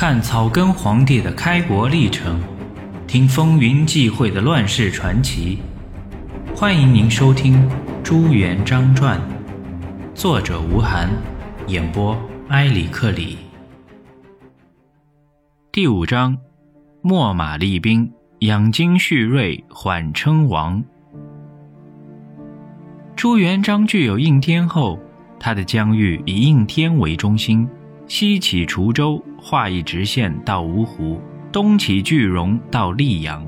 看草根皇帝的开国历程，听风云际会的乱世传奇。欢迎您收听《朱元璋传》，作者吴晗，演播埃里克里。第五章：秣马厉兵，养精蓄锐，缓称王。朱元璋具有应天后，他的疆域以应天为中心，西起滁州，画一直线到芜湖；东起句容到溧阳。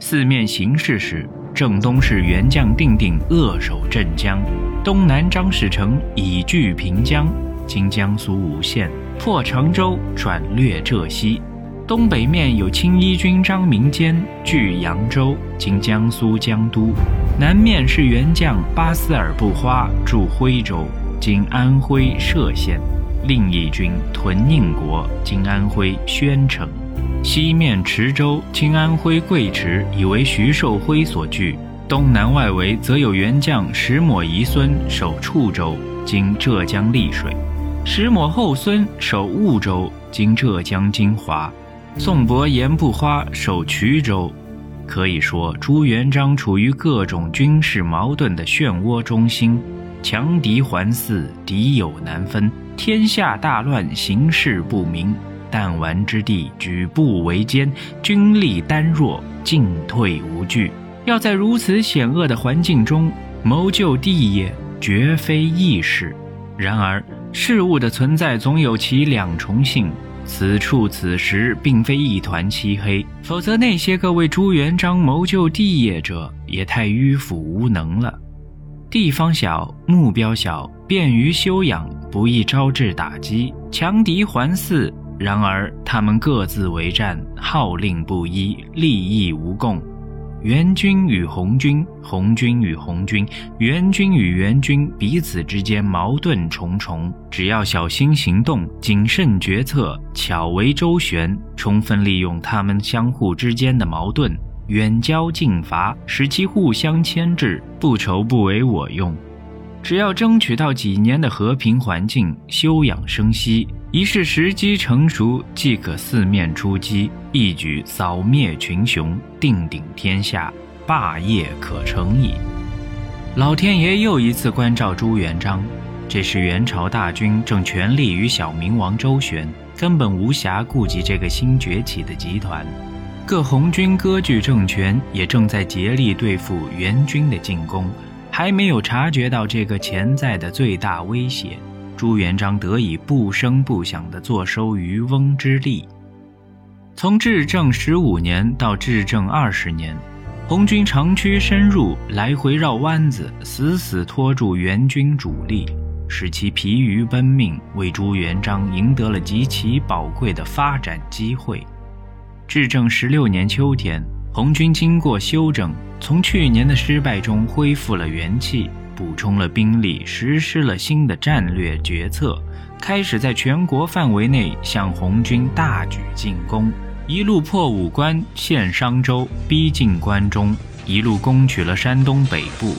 四面形势时，正东是元将定定扼守镇江，东南张士诚以据平江（今江苏吴县），破常州，转略浙西。东北面有青衣军张明坚据扬州（今江苏江都），南面是元将巴斯尔布花驻徽州（今安徽歙县），另一军屯宁国（今安徽宣城）。西面池州（今安徽贵池）以为徐寿辉所据，东南外围则有元将石抹遗孙守处州（今浙江丽水），石抹后孙守婺州（今浙江金华）。宋伯言不花守衢州，可以说朱元璋处于各种军事矛盾的漩涡中心，强敌环伺，敌友难分，天下大乱，形势不明，弹丸之地，举步维艰，军力单弱，进退无据。要在如此险恶的环境中谋救帝业，绝非易事。然而事物的存在总有其两重性。此处此时并非一团漆黑，否则那些个为朱元璋谋救帝业者也太迂腐无能了。地方小，目标小，便于修养，不易招致打击，强敌环伺。然而他们各自为战，号令不一，利益无共。元军与红军，红军与红军，元军与元军彼此之间矛盾重重。只要小心行动，谨慎决策，巧为周旋，充分利用他们相互之间的矛盾，远交近伐，使其互相牵制，不愁不为我用。只要争取到几年的和平环境，休养生息。一是时机成熟，即可四面出击，一举扫灭群雄，定鼎天下，霸业可成矣。老天爷又一次关照朱元璋，这时元朝大军正全力与小明王周旋，根本无暇顾及这个新崛起的集团。各红军割据政权，也正在竭力对付元军的进攻，还没有察觉到这个潜在的最大威胁。朱元璋得以不声不响地坐收渔翁之利。从至正十五年到至正二十年，红军长驱深入，来回绕弯子，死死拖住元军主力，使其疲于奔命，为朱元璋赢得了极其宝贵的发展机会。至正十六年秋天，红军经过休整，从去年的失败中恢复了元气。补充了兵力，实施了新的战略决策，开始在全国范围内向红军大举进攻，一路破武关、陷商州，逼近关中，一路攻取了山东北部。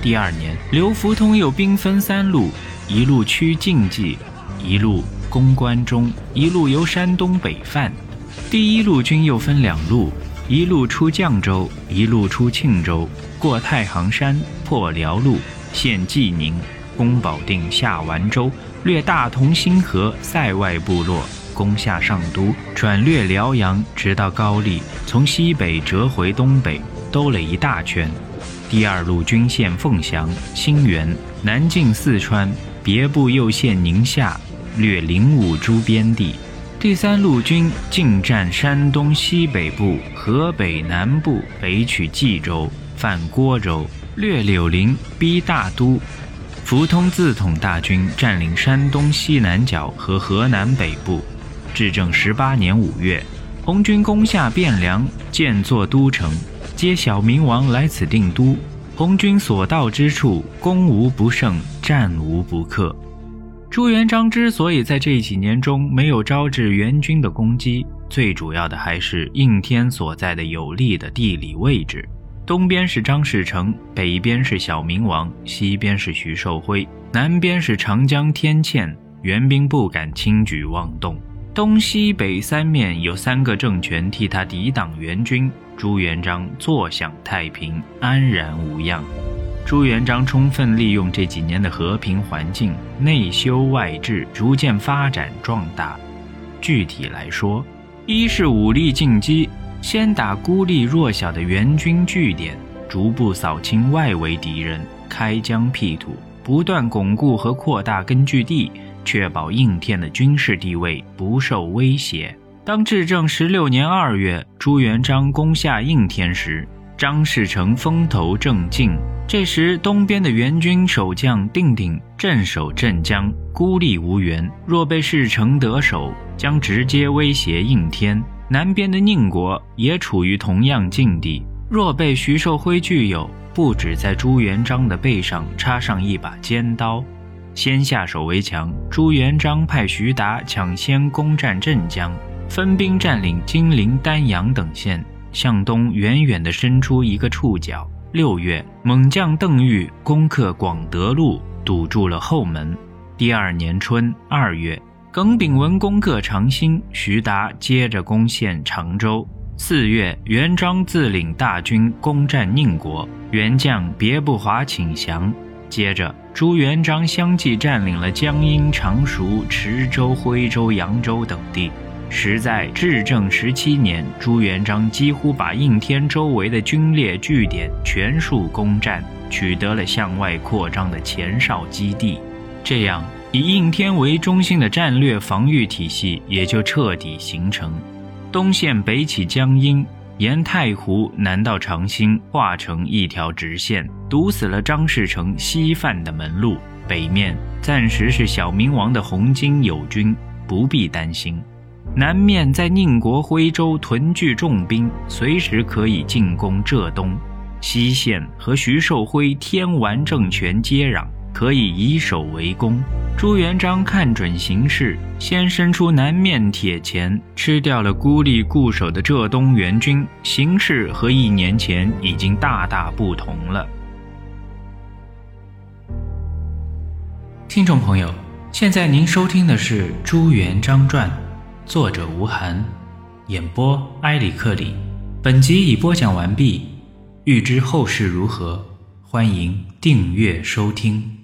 第二年，刘福通又兵分三路，一路趋晋冀，一路攻关中，一路由山东北犯。第一路军又分两路，一路出绛州，一路出庆州，过太行山。破辽路，陷济宁，攻保定，下完州，略大同、新河、塞外部落，攻下上都，转略辽阳，直到高丽，从西北折回东北，兜了一大圈。第二路军陷凤翔、兴元、南进四川，别部又陷宁夏，略灵武诸边地。第三路军进占山东西北部、河北南部，北取冀州，犯郭州。略柳林，逼大都。福通自统大军占领山东西南角和河南北部。至正十八年五月，红军攻下汴梁，建作都城，接小明王来此定都。红军所到之处，攻无不胜，战无不克。朱元璋之所以在这几年中没有招致元军的攻击，最主要的还是应天所在的有利的地理位置。东边是张士诚，北边是小明王，西边是徐寿辉，南边是长江天堑，援兵不敢轻举妄动。东西北三面有三个政权替他抵挡元军，朱元璋坐享太平，安然无恙。朱元璋充分利用这几年的和平环境，内修外治，逐渐发展壮大。具体来说，一是武力进击，先打孤立弱小的援军据点，逐步扫清外围敌人，开疆辟土，不断巩固和扩大根据地。确保应天的军事地位不受威胁。当至正十六年二月，朱元璋攻下应天时，张士诚风头正劲。这时，东边的援军守将定定镇守镇江，孤立无援。若被士诚得手，将直接威胁应天。南边的宁国也处于同样境地。若被徐寿辉具有，不止在朱元璋的背上插上一把尖刀。先下手为强，朱元璋派徐达抢先攻占镇江，分兵占领金陵、丹阳等县，向东远远地伸出一个触角。六月，猛将邓愈攻克广德路，堵住了后门。第二年春二月，耿炳文攻克长兴，徐达接着攻陷常州。四月，元璋自领大军攻占宁国，元将别不华请降。接着，朱元璋相继占领了江阴、常熟、池州、徽州、扬州等地。实在至正十七年，朱元璋几乎把应天周围的军列据点全数攻占，取得了向外扩张的前哨基地。这样，以应天为中心的战略防御体系也就彻底形成。东线北起江阴。沿太湖南到长兴，画成一条直线，堵死了张士诚西犯的门路。北面暂时是小明王的红巾友军，不必担心。南面在宁国、徽州屯聚重兵，随时可以进攻浙东。西线和徐寿辉天完政权接壤。可以以守为攻。朱元璋看准形势，先伸出南面铁钳，吃掉了孤立固守的浙东援军。形势和一年前已经大大不同了。听众朋友，现在您收听的是《朱元璋传》，作者吴晗，演播埃里克里。本集已播讲完毕。欲知后事如何，欢迎订阅收听。